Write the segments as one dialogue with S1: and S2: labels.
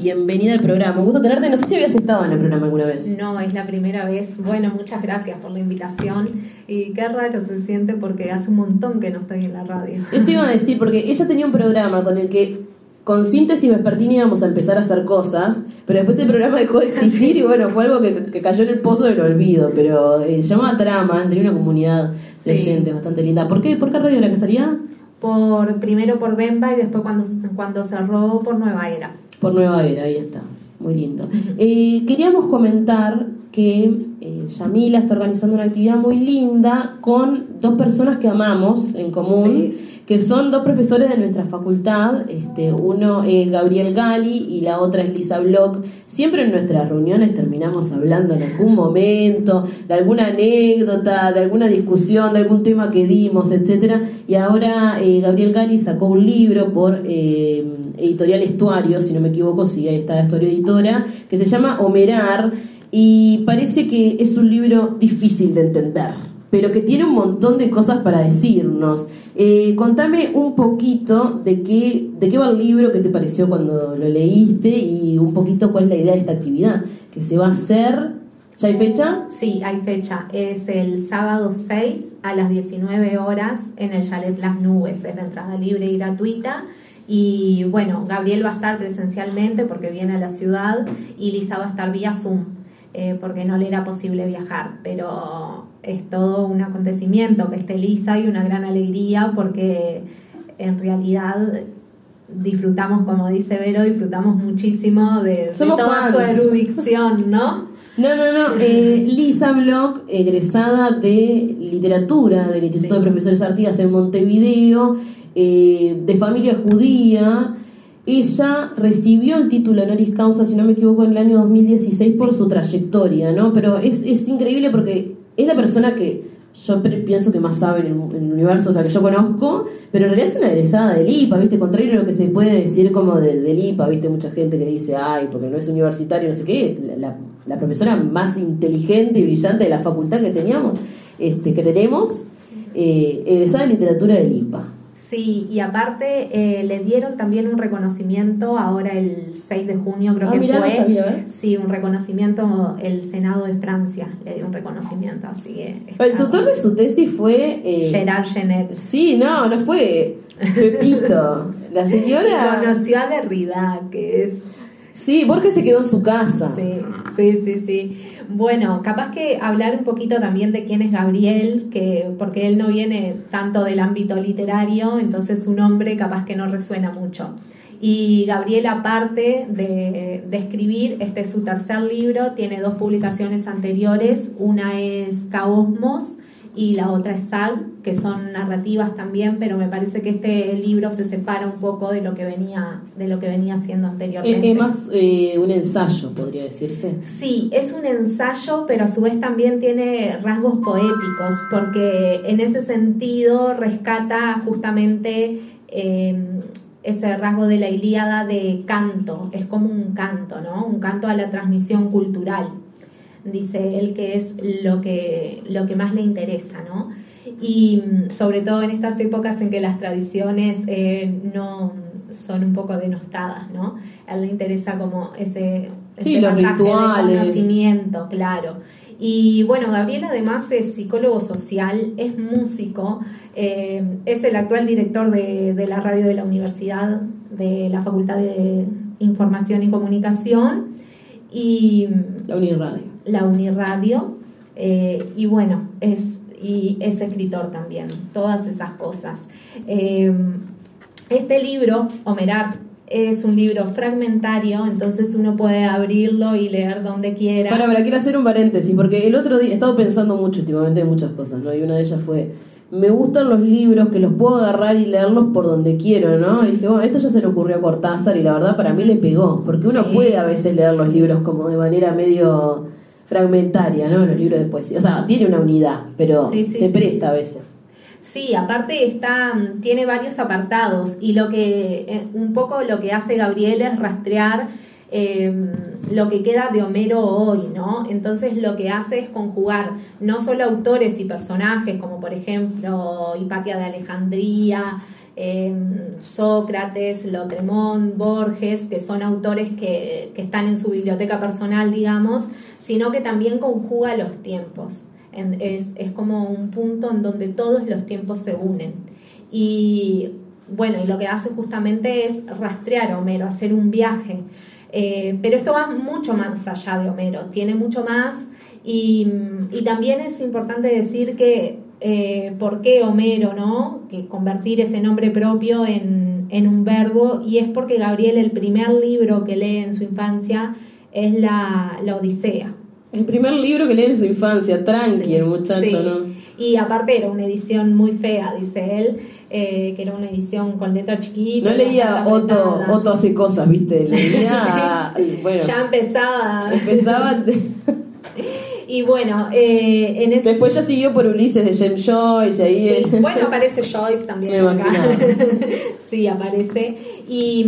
S1: bienvenida al programa. Un gusto tenerte. No sé si habías estado en el programa alguna vez.
S2: No, es la primera vez. Bueno, muchas gracias por la invitación. Y qué raro se siente porque hace un montón que no estoy en la radio.
S1: Esto iba a decir, porque ella tenía un programa con el que con Síntesis Vespertini íbamos a empezar a hacer cosas, pero después el programa dejó de existir y bueno, fue algo que, cayó en el pozo del olvido, pero eh, se llamaba Trama, tenía una comunidad de oyentes bastante linda. ¿Por qué? ¿Por qué radio era que salía?
S2: Por, primero por Bemba y después cuando, cuando cerró por Nueva Era.
S1: Por Nueva Era, ahí está. Muy lindo. Eh, queríamos comentar que eh, Yamila está organizando una actividad muy linda con dos personas que amamos en común, que son dos profesores de nuestra facultad. Este, uno es Gabriel Gali y la otra es Lisa Block. Siempre en nuestras reuniones terminamos hablando en algún momento de alguna anécdota, de alguna discusión, de algún tema que dimos, etcétera. Y ahora eh, Gabriel Gali sacó un libro por editorial Estuario, si no me equivoco, sí, ahí está Estuario Editora, que se llama Homerar y parece que es un libro difícil de entender, pero que tiene un montón de cosas para decirnos. Eh, contame un poquito de qué, de qué va el libro, qué te pareció cuando lo leíste y un poquito cuál es la idea de esta actividad, que se va a hacer... ¿Ya hay fecha?
S2: Sí, hay fecha. Es el sábado 6 a las 19 horas en el Chalet Las Nubes. Es de entrada libre y gratuita. Y bueno, Gabriel va a estar presencialmente porque viene a la ciudad y Lisa va a estar vía Zoom eh, porque no le era posible viajar. Pero es todo un acontecimiento que esté Lisa y una gran alegría porque en realidad disfrutamos, como dice Vero, disfrutamos muchísimo de, toda su erudición, ¿no?
S1: No, no, no. Eh, Lisa Block, egresada de literatura del Instituto de Profesores Artigas en Montevideo, eh, de familia judía. Ella recibió el título honoris causa, si no me equivoco, en el año 2016 por su trayectoria, ¿no? Pero es, es increíble porque es la persona que yo pienso que más sabe en el, universo, o sea, que yo conozco, pero en realidad es una egresada del IPA, ¿viste? Contrario a lo que se puede decir como de, del IPA, ¿viste? Mucha gente que dice, ay, porque no es universitario, no sé qué, la, la profesora más inteligente y brillante de la facultad que teníamos, este, que tenemos, eh, egresada de literatura del IPA.
S2: Sí, y aparte eh, le dieron también un reconocimiento ahora el 6 de junio, creo ah, que fue. ¿eh? Sí, un reconocimiento, el Senado de Francia le dio un reconocimiento, así que...
S1: El tutor de su tesis fue...
S2: Eh, Gerard Genet.
S1: Sí, no, no fue Pepito. La señora...
S2: conoció a Derrida, que es...
S1: Sí, Borges se quedó en su casa.
S2: Sí, sí, sí, sí. Bueno, capaz que hablar un poquito también de quién es Gabriel, que porque él no viene tanto del ámbito literario, entonces su nombre capaz que no resuena mucho. Y Gabriel, aparte de, de, escribir, este es su tercer libro, tiene dos publicaciones anteriores, una es Caosmos y la otra es Sag, que son narrativas también, pero me parece que este libro se separa un poco de lo que venía, de lo que venía haciendo anteriormente.
S1: Es, más eh, un ensayo, podría decirse.
S2: Sí, es un ensayo, pero a su vez también tiene rasgos poéticos, porque en ese sentido rescata justamente em, ese rasgo de la Ilíada de canto, es como un canto, ¿no? Un canto a la transmisión cultural dice él que es lo que, lo que más le interesa, ¿no? Y mm, sobre todo en estas épocas en que las tradiciones eh, no son un poco denostadas, ¿no? A él le interesa como ese,
S1: sí, los rituales.
S2: conocimiento, claro. Y bueno, Gabriel además es psicólogo social, es músico, eh, es el actual director de, de, la radio de la universidad, de la Facultad de Información y Comunicación. Y,
S1: la Uniradio
S2: la Uniradio, eh, y bueno, es, y es escritor también, todas esas cosas. Eh, este libro, Homerar, es un libro fragmentario, entonces uno puede abrirlo y leer donde quiera.
S1: Para, para, quiero hacer un paréntesis, porque el otro día he estado pensando mucho últimamente en muchas cosas, ¿no? Y una de ellas fue, me gustan los libros que los puedo agarrar y leerlos por donde quiero, ¿no? Y dije, bueno, esto ya se le ocurrió a Cortázar y la verdad para mí le pegó, porque uno puede a veces leer los libros como de manera medio fragmentaria, ¿no? Los libros de poesía. O sea, tiene una unidad, pero se presta a veces.
S2: Sí, aparte está, tiene varios apartados y lo que, eh, un poco lo que hace Gabriel es rastrear eh, lo que queda de Homero hoy, ¿no? Entonces lo que hace es conjugar no solo autores y personajes, como por ejemplo Hipatia de Alejandría, Em, Sócrates, Lotremont, Borges, que son autores que, están en su biblioteca personal, digamos, sino que también conjuga los tiempos. es, como un punto en donde todos los tiempos se unen. Y bueno, y lo que hace justamente es rastrear Homero, hacer un viaje. Eh, pero esto va mucho más allá de Homero, tiene mucho más y, y también es importante decir que eh, por qué Homero, ¿no? Que convertir ese nombre propio en, un verbo, y es porque Gabriel, el primer libro que lee en su infancia es la, Odisea.
S1: El primer libro que lee en su infancia, tranqui, el muchacho, ¿no?
S2: Y aparte era una edición muy fea, dice él, eh, que era una edición con letra chiquita.
S1: No leía Otto, Otto hace cosas, ¿viste? Leía,
S2: bueno, ya empezaba.
S1: Empezaba.
S2: Y bueno, eh, en ese...
S1: Después ya siguió por Ulises de James Joyce. Ahí
S2: Bueno, aparece Joyce también acá. sí, aparece. Y,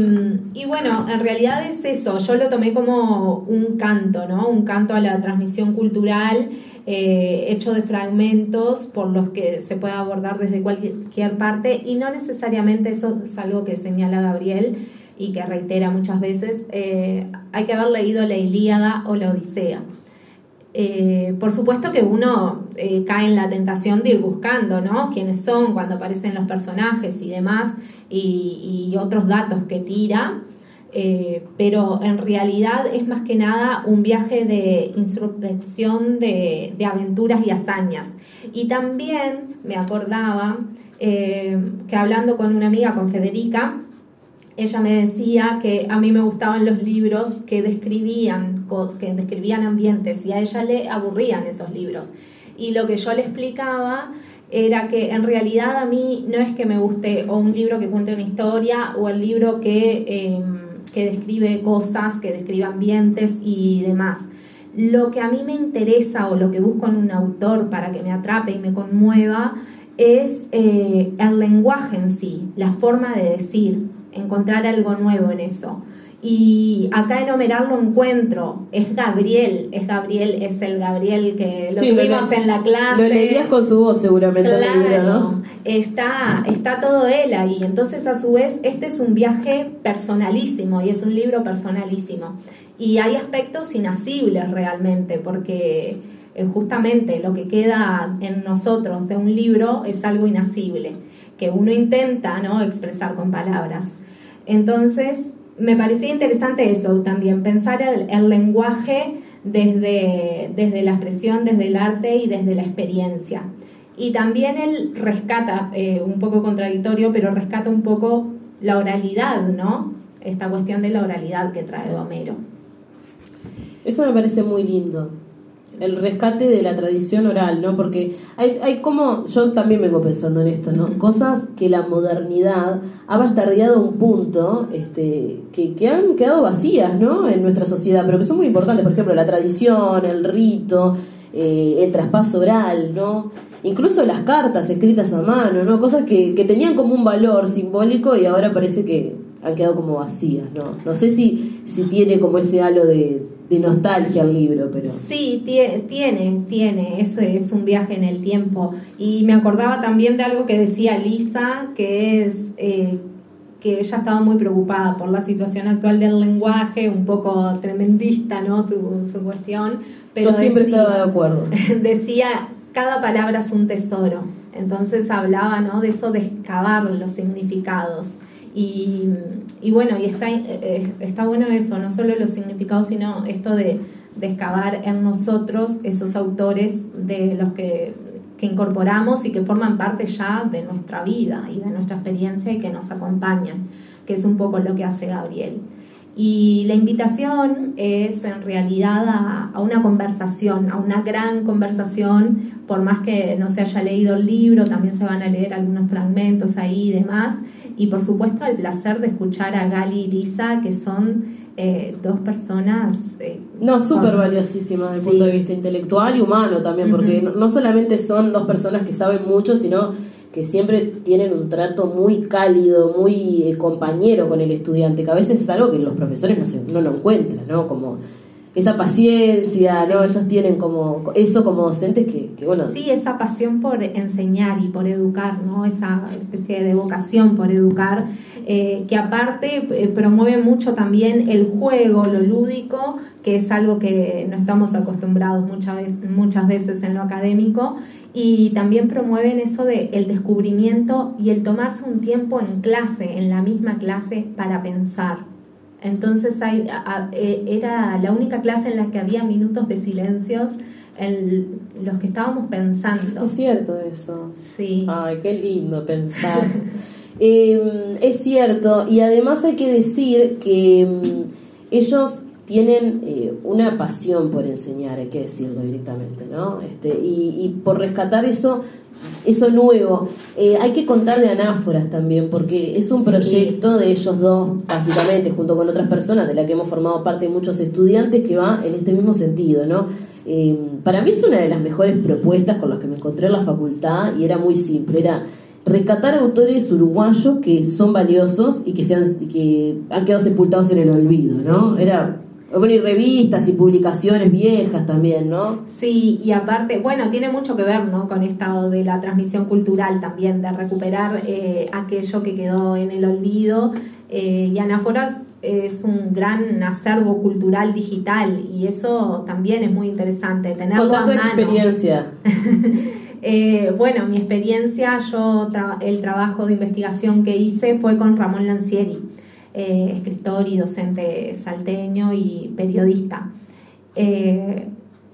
S2: y, bueno, en realidad es eso. Yo lo tomé como un canto, ¿no? Un canto a la transmisión cultural. Eh, hecho de fragmentos por los que se puede abordar desde cualquier parte y no necesariamente eso es algo que señala Gabriel y que reitera muchas veces, eh, hay que haber leído la Ilíada o la Odisea. Eh, por supuesto que uno eh, cae en la tentación de ir buscando, ¿no? Quiénes son cuando aparecen los personajes y demás, y, otros datos que tira. Eh, pero en realidad es más que nada un viaje de introspección de, de aventuras y hazañas. Y también me acordaba que hablando con una amiga, con Federica, ella me decía que a mí me gustaban los libros que describían, que describían ambientes y a ella le aburrían esos libros. Y lo que yo le explicaba era que en realidad a mí no es que me guste o un libro que cuente una historia o el libro que, em, que describe cosas, que describe ambientes y demás. Lo que a mí me interesa o lo que busco en un autor para que me atrape y me conmueva es eh, el lenguaje en sí, la forma de decir, encontrar algo nuevo en eso. Y acá en Homerar lo encuentro, es Gabriel, es Gabriel, es el Gabriel que lo tuvimos en la clase.
S1: Lo leías con su voz seguramente.
S2: Claro, está, está todo él ahí. Entonces a su vez este es un viaje personalísimo y es un libro personalísimo. Y hay aspectos inasibles realmente porque justamente lo que queda en nosotros de un libro es algo inasible que uno intenta ¿no? expresar con palabras. Entonces, me parecía interesante eso también, pensar el, lenguaje desde, desde, la expresión, desde el arte y desde la experiencia. Y también él rescata, eh, un poco contradictorio, pero rescata un poco la oralidad, ¿no? Esta cuestión de la oralidad que trae Homero.
S1: Eso me parece muy lindo el rescate de la tradición oral, ¿no? Porque hay, hay como, yo también vengo pensando en esto, ¿no? Cosas que la modernidad ha bastardeado un punto este, que, que han quedado vacías, ¿no? En nuestra sociedad, pero que son muy importantes, por ejemplo, la tradición, el rito, eh, el traspaso oral, ¿no? Incluso las cartas escritas a mano, ¿no? Cosas que, que tenían como un valor simbólico y ahora parece que han quedado como vacías, ¿no? No sé si, si tiene como ese halo de de nostalgia el libro, pero...
S2: Sí, tiene, tiene, eso es un viaje en el tiempo. Y me acordaba también de algo que decía Lisa, que es eh, que ella estaba muy preocupada por la situación actual del lenguaje, un poco tremendista, ¿no? Su, su cuestión.
S1: Pero Yo siempre estaba de acuerdo.
S2: Decía, cada palabra es un tesoro. Entonces hablaba, ¿no? De eso de excavar los significados. Y, y bueno, y está, eh, está bueno eso, no solo los significados, sino esto de, de excavar en nosotros esos autores de los que, que incorporamos y que forman parte ya de nuestra vida y de nuestra experiencia y que nos acompañan, que es un poco lo que hace Gabriel. Y la invitación es en realidad a, a, una conversación, a una gran conversación, por más que no se haya leído el libro, también se van a leer algunos fragmentos ahí y demás, y por supuesto el placer de escuchar a Gali y Lisa, que son eh, dos personas...
S1: Eh, no, súper valiosísimas desde el punto de vista intelectual y humano también, porque no, solamente son dos personas que saben mucho, sino que siempre tienen un trato muy cálido, muy eh, compañero con el estudiante, que a veces es algo que los profesores no, se, no lo encuentran, ¿no? Como esa paciencia, ¿no? Ellos tienen como eso como docentes que, que, bueno.
S2: Sí, esa pasión por enseñar y por educar, ¿no? Esa especie de vocación por educar, eh, que aparte eh, promueve mucho también el juego, lo lúdico, que es algo que no estamos acostumbrados muchas, muchas veces en lo académico, y también promueven eso de el descubrimiento y el tomarse un tiempo en clase, en la misma clase, para pensar entonces hay, e, era la única clase en la que había minutos de silencios en los que estábamos pensando.
S1: Es cierto eso.
S2: Sí.
S1: Ay, qué lindo pensar. Em, es cierto, y además hay que decir que em, ellos tienen eh, una pasión por enseñar, hay que decirlo directamente, ¿no? Este, y, y por rescatar eso eso nuevo. Eh, hay que contar de anáforas también, porque es un proyecto de ellos dos, básicamente, junto con otras personas de la que hemos formado parte muchos estudiantes, que va en este mismo sentido, ¿no? Eh, para mí es una de las mejores propuestas con las que me encontré en la facultad y era muy simple, era rescatar autores uruguayos que son valiosos y que, sean, que han quedado sepultados en el olvido, ¿no? Era bueno, y revistas y publicaciones viejas también, ¿no?
S2: Sí, y aparte, bueno, tiene mucho que ver, ¿no? Con esto de la transmisión cultural también, de recuperar eh, aquello que quedó en el olvido. Eh, y Anáforas es un gran acervo cultural digital y eso también es muy interesante, tenerlo
S1: a mano. experiencia.
S2: Eh, bueno, mi experiencia, yo el trabajo de investigación que hice fue con Ramón Lancieri. Eh, escritor y docente salteño y periodista. Eh,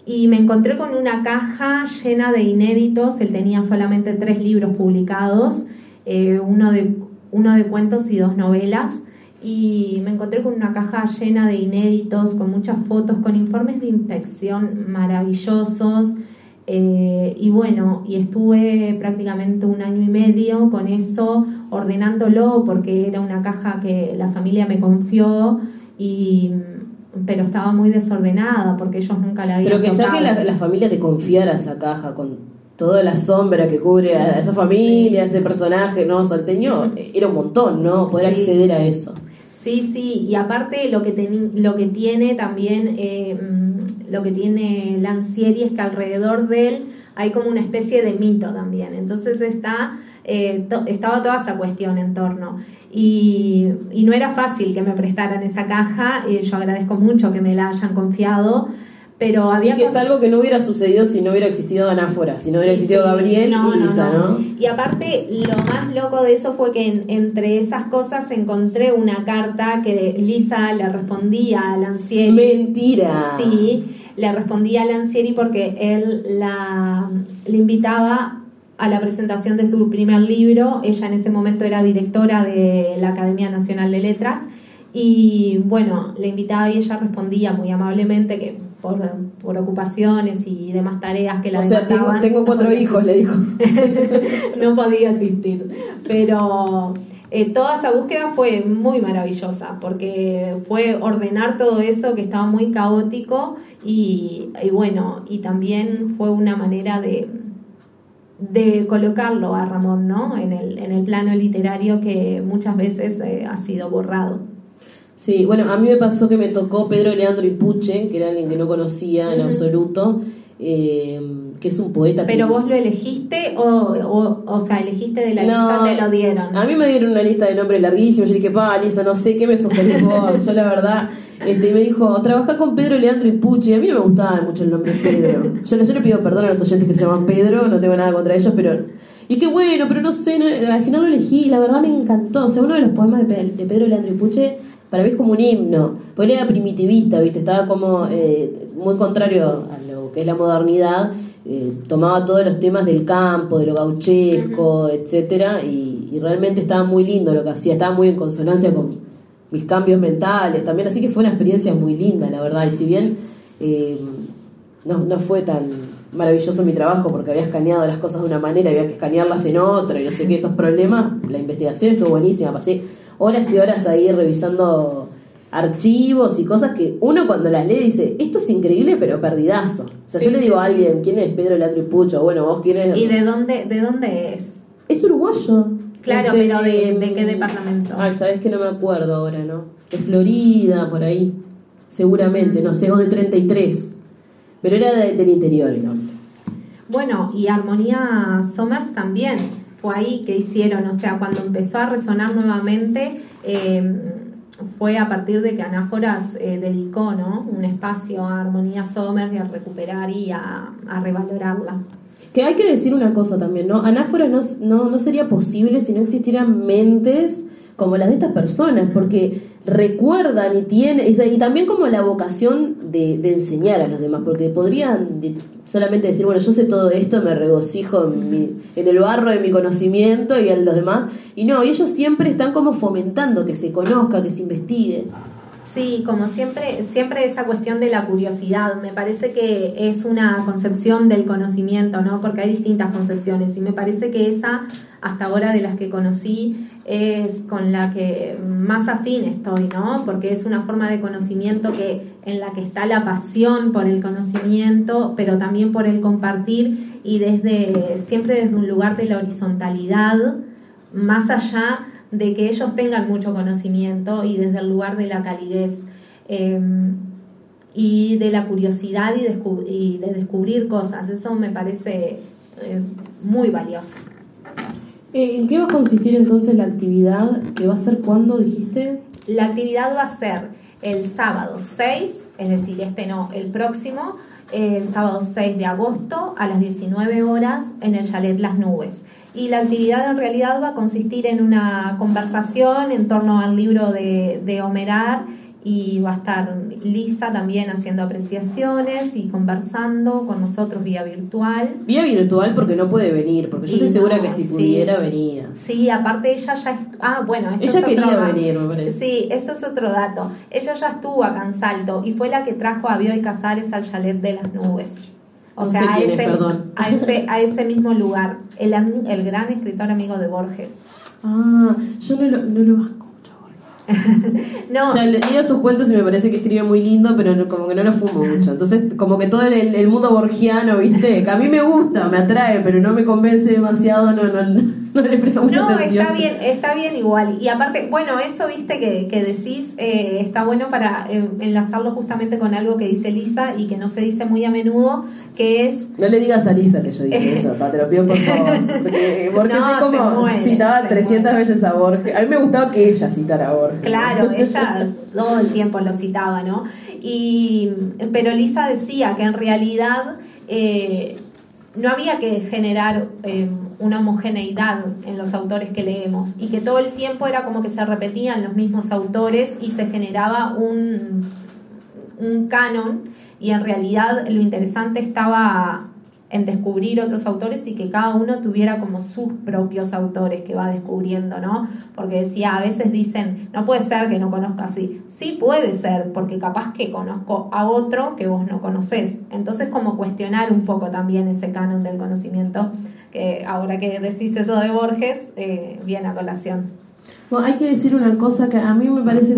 S2: y me encontré con una caja llena de inéditos, él tenía solamente tres libros publicados, eh, uno, de, uno de cuentos y dos novelas, y me encontré con una caja llena de inéditos, con muchas fotos, con informes de inspección maravillosos, eh, y bueno, y estuve prácticamente un año y medio con eso, ordenándolo, porque era una caja que la familia me confió, y, pero estaba muy desordenada porque ellos nunca la habían
S1: Pero que ya que la, familia te confiara esa caja con toda la sombra que cubre a esa familia, ese personaje, ¿no? Salteño, era un montón, ¿no? Poder acceder a eso.
S2: Sí, sí, y aparte lo que, lo que tiene también, eh, lo que tiene Lancieri es que alrededor de él hay como una especie de mito también. Entonces está, eh, estaba toda esa cuestión en torno. Y, y, no era fácil que me prestaran esa caja, y yo agradezco mucho que me la hayan confiado pero había
S1: que es algo que no hubiera sucedido si no hubiera existido Anáfora, si no hubiera existido Gabriel y Lisa, no,
S2: Y aparte, lo más loco de eso fue que entre esas cosas encontré una carta que Lisa le respondía a Lancieri.
S1: Mentira.
S2: Sí, le respondía a Lancieri porque él la, le invitaba a la presentación de su primer libro. Ella en ese momento era directora de la Academia Nacional de Letras. Y bueno, le invitaba y ella respondía muy amablemente que por, ocupaciones y demás tareas que la
S1: O sea, tengo, cuatro hijos, le dijo.
S2: no podía asistir. Pero eh, toda esa búsqueda fue muy maravillosa porque fue ordenar todo eso que estaba muy caótico y, bueno, y también fue una manera de, de colocarlo a Ramón ¿no? en, el, en el plano literario que muchas veces eh, ha sido borrado.
S1: Sí, bueno, a mí me pasó que me tocó Pedro Leandro Ipuche, que era alguien que no conocía en absoluto, eh, que es un poeta.
S2: ¿Pero vos lo elegiste o, o, sea, elegiste de la lista te lo dieron?
S1: A mí me dieron una lista de nombres larguísimos, yo dije, pa, lista, no sé, ¿qué me sugerís vos? yo la verdad, este, me dijo, trabaja con Pedro Leandro Ipuche, a mí no me gustaba mucho el nombre Pedro. Yo, yo le pido perdón a los oyentes que se llaman Pedro, no tengo nada contra ellos, pero... Y qué bueno, pero no sé, al final lo elegí y la verdad me encantó. O sea, uno de los poemas de, de Pedro Leandro Ipuche para mí es como un himno, porque era primitivista, ¿viste? Estaba como eh, muy contrario a lo que es la modernidad, eh, tomaba todos los temas del campo, de lo gauchesco, etcétera, y, realmente estaba muy lindo lo que hacía, estaba muy en consonancia con mis cambios mentales también, así que fue una experiencia muy linda, la verdad, y si bien eh, no, no fue tan maravilloso mi trabajo porque había escaneado las cosas de una manera, había que escanearlas en otra, y no sé qué, esos problemas, la investigación estuvo buenísima, pasé horas y horas ahí revisando archivos y cosas que uno cuando las lee dice, esto es increíble pero perdidazo. O sea, yo le digo a alguien, ¿quién es Pedro Latri Pucho? Bueno, vos quién
S2: ¿Y de dónde, de dónde es?
S1: Es uruguayo.
S2: Claro, este, pero de, qué departamento?
S1: Ay, sabes que no me acuerdo ahora, ¿no? De Florida, por ahí. seguramente, no sé, o de 33. Pero era del interior el hombre.
S2: Bueno, y Armonía Somers también fue ahí que hicieron, o sea, cuando empezó a resonar nuevamente, eh, fue a partir de que Anáforas eh, dedicó ¿no? un espacio a Armonía Somers y a recuperar y a, revalorarla.
S1: Que hay que decir una cosa también, ¿no? Anáforas no, no sería posible si no existieran mentes como las de estas personas, porque recuerdan y tienen, y también como la vocación de, de enseñar a los demás, porque podrían solamente decir, bueno, yo sé todo esto, me regocijo en, el barro de mi conocimiento y en los demás, y no, ellos siempre están como fomentando que se conozca, que se investigue.
S2: Sí, como siempre, siempre esa cuestión de la curiosidad, me parece que es una concepción del conocimiento, ¿no? Porque hay distintas concepciones y me parece que esa, hasta ahora de las que conocí, es con la que más afín estoy, ¿no? Porque es una forma de conocimiento que en la que está la pasión por el conocimiento, pero también por el compartir y desde siempre desde un lugar de la horizontalidad, más allá de que ellos tengan mucho conocimiento y desde el lugar de la calidez em, y de la curiosidad y, de descubrir cosas. Eso me parece eh, muy valioso.
S1: Eh, ¿En qué va a consistir entonces la actividad? ¿Que va a ser cuándo dijiste?
S2: La actividad va a ser el sábado 6, es decir, este no, el próximo, el sábado 6 de agosto a las 19 horas en el chalet Las Nubes. Y la actividad en realidad va a consistir en una conversación en torno al libro de, de Homerar y va a estar Lisa también haciendo apreciaciones y conversando con nosotros vía virtual.
S1: Vía virtual porque no puede venir, porque yo estoy segura que si pudiera venía.
S2: Sí, aparte ella ya... Ah, bueno,
S1: ella quería venir, me parece.
S2: Sí, eso es otro dato. Ella ya estuvo acá en Salto y fue la que trajo a Bioy Casares al chalet de las nubes. O sea, a, ese, a, ese, a ese mismo lugar. El, el gran escritor amigo de Borges.
S1: Ah, yo no lo, no lo no. O sea, leído sus cuentos y me parece que escribe muy lindo, pero como que no lo fumo mucho. Entonces, como que todo el, mundo borgiano, ¿viste? Que a mí me gusta, me atrae, pero no me convence demasiado, no, no, no le presto mucha no,
S2: atención. No, está bien, está bien igual. Y aparte, bueno, eso, ¿viste? Que, que decís, eh, está bueno para eh, enlazarlo justamente con algo que dice Lisa y que no se dice muy a menudo, que es...
S1: No le digas a Lisa que yo dije eso, te lo pido por favor. Porque Borges es como citaba 300 veces a Borges. A mí me gustaba que ella citara a Borges.
S2: Claro, ella todo el tiempo lo citaba, ¿no? Y, pero Lisa decía que en realidad eh, no había que generar eh, una homogeneidad en los autores que leemos y que todo el tiempo era como que se repetían los mismos autores y se generaba un, un canon y en realidad lo interesante estaba en descubrir otros autores y que cada uno tuviera como sus propios autores que va descubriendo, ¿no? Porque decía, a veces dicen, no puede ser que no conozca así. Sí puede ser, porque capaz que conozco a otro que vos no conocés. Entonces, como cuestionar un poco también ese canon del conocimiento, que ahora que decís eso de Borges, eh, viene a colación.
S1: Bueno, hay que decir una cosa que a mí me parece,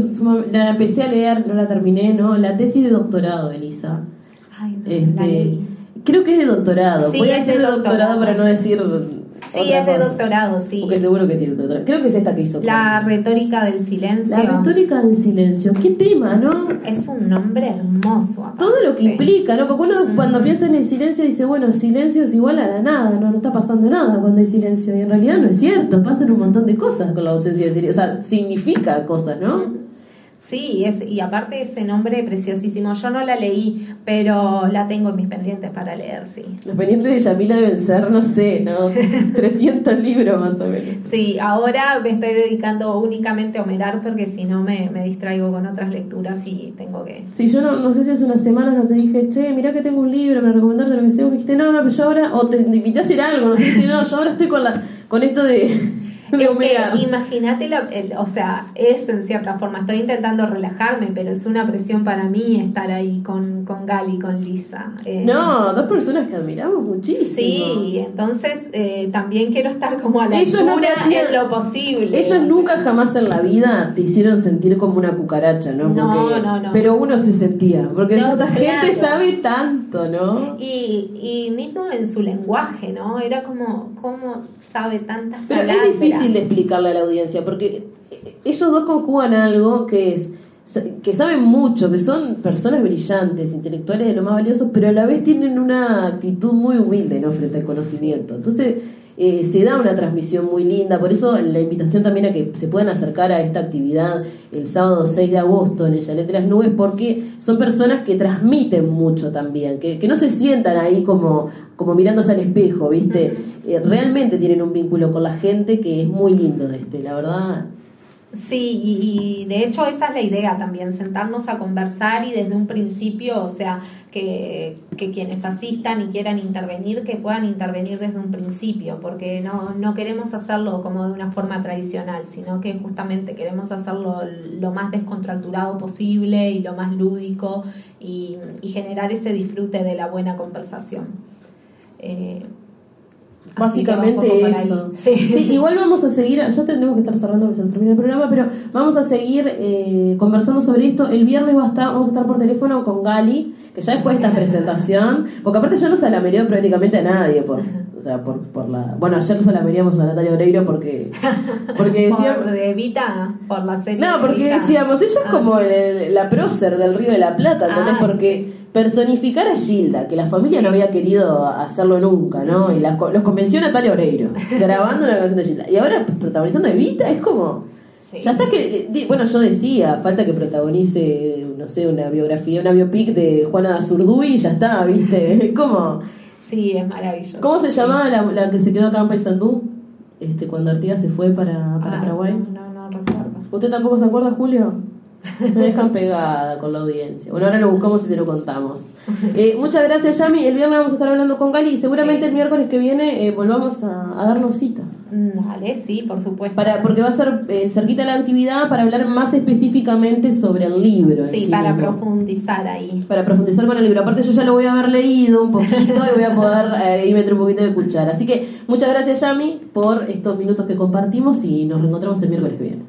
S1: la empecé a leer, no la terminé, ¿no? La tesis de doctorado, Elisa.
S2: Ay, no, este,
S1: Creo que es de doctorado. Voy a decir de doctorado. para no decir.
S2: Sí, es de doctorado, sí.
S1: Porque seguro que tiene un doctorado. Creo que es esta que hizo.
S2: La retórica del silencio.
S1: La retórica del silencio. ¿Qué tema, no?
S2: Es un nombre hermoso.
S1: Todo lo que implica, ¿no? Porque uno cuando piensa en el silencio dice, bueno, silencio es igual a la nada, no, no está pasando nada cuando hay silencio. Y en realidad no es cierto. Pasan un montón de cosas con la ausencia de silencio. O sea, significa cosas, ¿no?
S2: Sí, es, y aparte ese nombre preciosísimo. Yo no la leí, pero la tengo en mis pendientes para leer, sí.
S1: Los pendientes de Yamila deben ser, no sé, ¿no? 300 libros más o menos.
S2: Sí, ahora me estoy dedicando únicamente a Homerar porque si no me, me distraigo con otras lecturas y tengo que...
S1: Sí, yo no, no sé si hace unas semanas no te dije, che, mira que tengo un libro, me recomendaste lo que sea, me dijiste, no, no, pero yo ahora, o te invité a hacer algo, no sé, no, yo ahora estoy con, la, con esto de
S2: Imagínate, o sea, es en cierta forma, estoy intentando relajarme, pero es una presión para mí estar ahí con, con Gali, con Lisa.
S1: Eh, no, dos personas que admiramos muchísimo.
S2: Sí, entonces eh, también quiero estar como a la ellos altura en lo posible.
S1: Ellos nunca jamás en la vida te hicieron sentir como una cucaracha, ¿no?
S2: no, no, no.
S1: Pero uno se sentía, porque esa gente sabe tanto, ¿no?
S2: Y, y mismo en su lenguaje, ¿no? Era como, ¿cómo sabe tantas palabras?
S1: difícil de explicarle a la audiencia, porque ellos dos conjugan algo que es que saben mucho, que son personas brillantes, intelectuales de lo más valiosos, pero a la vez tienen una actitud muy humilde ¿no? frente al conocimiento. Entonces, eh, se da una transmisión muy linda, por eso la invitación también a que se puedan acercar a esta actividad el sábado 6 de agosto en el Chalet de las Nubes, porque son personas que transmiten mucho también, que, que no se sientan ahí como, como mirándose al espejo, ¿viste? Realmente tienen un vínculo con la gente que es muy lindo de este, la verdad
S2: Sí, y, de hecho esa es la idea también, sentarnos a conversar y desde un principio, o sea, que, que, quienes asistan y quieran intervenir, que puedan intervenir desde un principio, porque no, no queremos hacerlo como de una forma tradicional, sino que justamente queremos hacerlo lo más descontracturado posible y lo más lúdico y, y generar ese disfrute de la buena conversación.
S1: Eh, Básicamente eso. Sí. igual vamos a seguir, ya tendremos que estar cerrando porque se termina el programa, pero vamos a seguir eh, conversando sobre esto. El viernes va a estar, vamos a estar por teléfono con Gali, que ya después de esta presentación, porque aparte yo no salamereo prácticamente a nadie por, o sea, por, por la... Bueno, ayer salameríamos a Natalia Oreiro porque... porque
S2: decíamos, por Evita, por la serie
S1: No, porque decíamos, ella es ah. como la prócer del Río de la Plata, ¿entendés? Ah, porque personificar a Gilda, que la familia no había querido hacerlo nunca, ¿no? Y los convenció Natalia Oreiro, grabando una canción de Gilda. Y ahora protagonizando Evita, es como... Ya está que, bueno, yo decía, falta que protagonice, no sé, una biografía, una biopic de Juana Zurduy y ya está, ¿viste? Como...
S2: Sí, es maravilloso.
S1: ¿Cómo se llamaba la, que se quedó acá en Paysandú? Este, cuando Artigas se fue para, para Paraguay.
S2: No, no, no recuerdo.
S1: ¿Usted tampoco se acuerda, Julio? Me dejan pegada con la audiencia. Bueno, ahora lo buscamos y se lo contamos. Eh, muchas gracias, Yami. El viernes vamos a estar hablando con Gali y seguramente el miércoles que viene eh, volvamos a, darnos cita.
S2: Mm, Dale, sí, por supuesto.
S1: Para, porque va a ser eh, cerquita la actividad para hablar más específicamente sobre el libro.
S2: Sí, para profundizar ahí.
S1: Para profundizar con el libro. Aparte, yo ya lo voy a haber leído un poquito y voy a poder eh, irme un poquito de escuchar. Así que muchas gracias, Yami, por estos minutos que compartimos y nos reencontramos el miércoles que viene.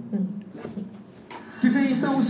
S1: estamos